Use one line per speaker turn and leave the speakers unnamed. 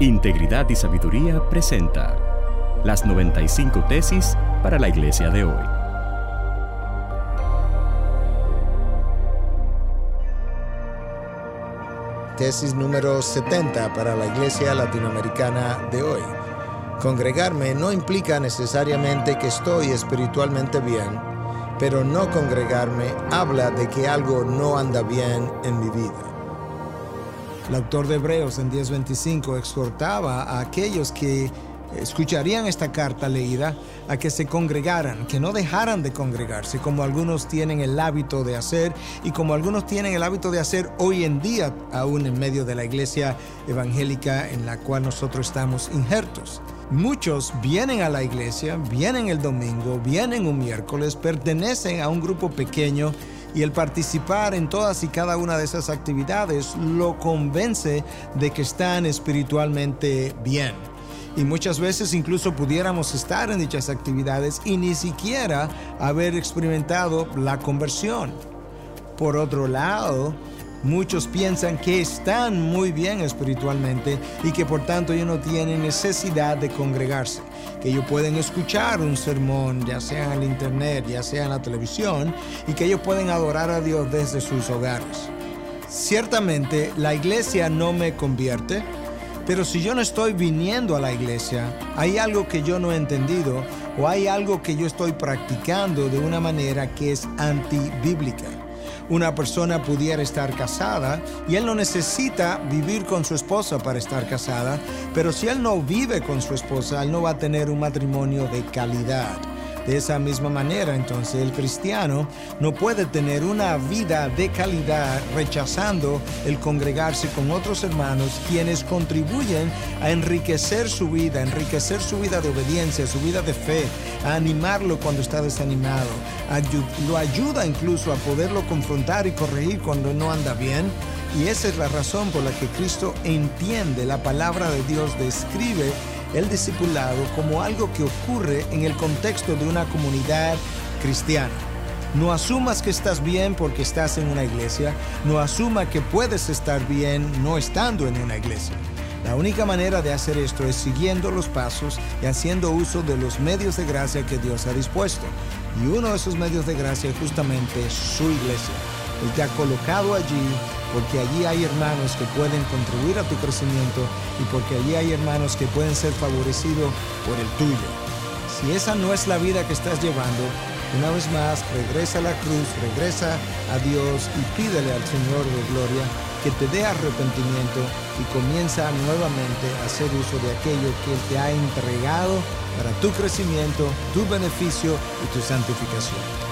Integridad y Sabiduría presenta las 95 tesis para la iglesia de hoy.
Tesis número 70 para la iglesia latinoamericana de hoy. Congregarme no implica necesariamente que estoy espiritualmente bien, pero no congregarme habla de que algo no anda bien en mi vida. El autor de Hebreos en 10:25 exhortaba a aquellos que escucharían esta carta leída a que se congregaran, que no dejaran de congregarse, como algunos tienen el hábito de hacer y como algunos tienen el hábito de hacer hoy en día, aún en medio de la iglesia evangélica en la cual nosotros estamos injertos. Muchos vienen a la iglesia, vienen el domingo, vienen un miércoles, pertenecen a un grupo pequeño y el participar en todas y cada una de esas actividades lo convence de que están espiritualmente bien. Y muchas veces incluso pudiéramos estar en dichas actividades y ni siquiera haber experimentado la conversión. Por otro lado, Muchos piensan que están muy bien espiritualmente y que por tanto ellos no tienen necesidad de congregarse, que ellos pueden escuchar un sermón, ya sea en el internet, ya sea en la televisión, y que ellos pueden adorar a Dios desde sus hogares. Ciertamente la iglesia no me convierte, pero si yo no estoy viniendo a la iglesia, hay algo que yo no he entendido o hay algo que yo estoy practicando de una manera que es antibíblica una persona pudiera estar casada y él no necesita vivir con su esposa para estar casada, pero si él no vive con su esposa, él no va a tener un matrimonio de calidad. De esa misma manera, entonces, el cristiano no puede tener una vida de calidad rechazando el congregarse con otros hermanos quienes contribuyen a enriquecer su vida, enriquecer su vida de obediencia, su vida de fe, a animarlo cuando está desanimado, lo ayuda incluso a poderlo confrontar y corregir cuando no anda bien. Y esa es la razón por la que Cristo entiende la palabra de Dios, describe el discipulado como algo que ocurre en el contexto de una comunidad cristiana. No asumas que estás bien porque estás en una iglesia, no asuma que puedes estar bien no estando en una iglesia. La única manera de hacer esto es siguiendo los pasos y haciendo uso de los medios de gracia que Dios ha dispuesto. Y uno de esos medios de gracia es justamente su iglesia. Él te ha colocado allí porque allí hay hermanos que pueden contribuir a tu crecimiento y porque allí hay hermanos que pueden ser favorecidos por el tuyo. Si esa no es la vida que estás llevando, una vez más, regresa a la cruz, regresa a Dios y pídele al Señor de gloria que te dé arrepentimiento y comienza nuevamente a hacer uso de aquello que Él te ha entregado para tu crecimiento, tu beneficio y tu santificación.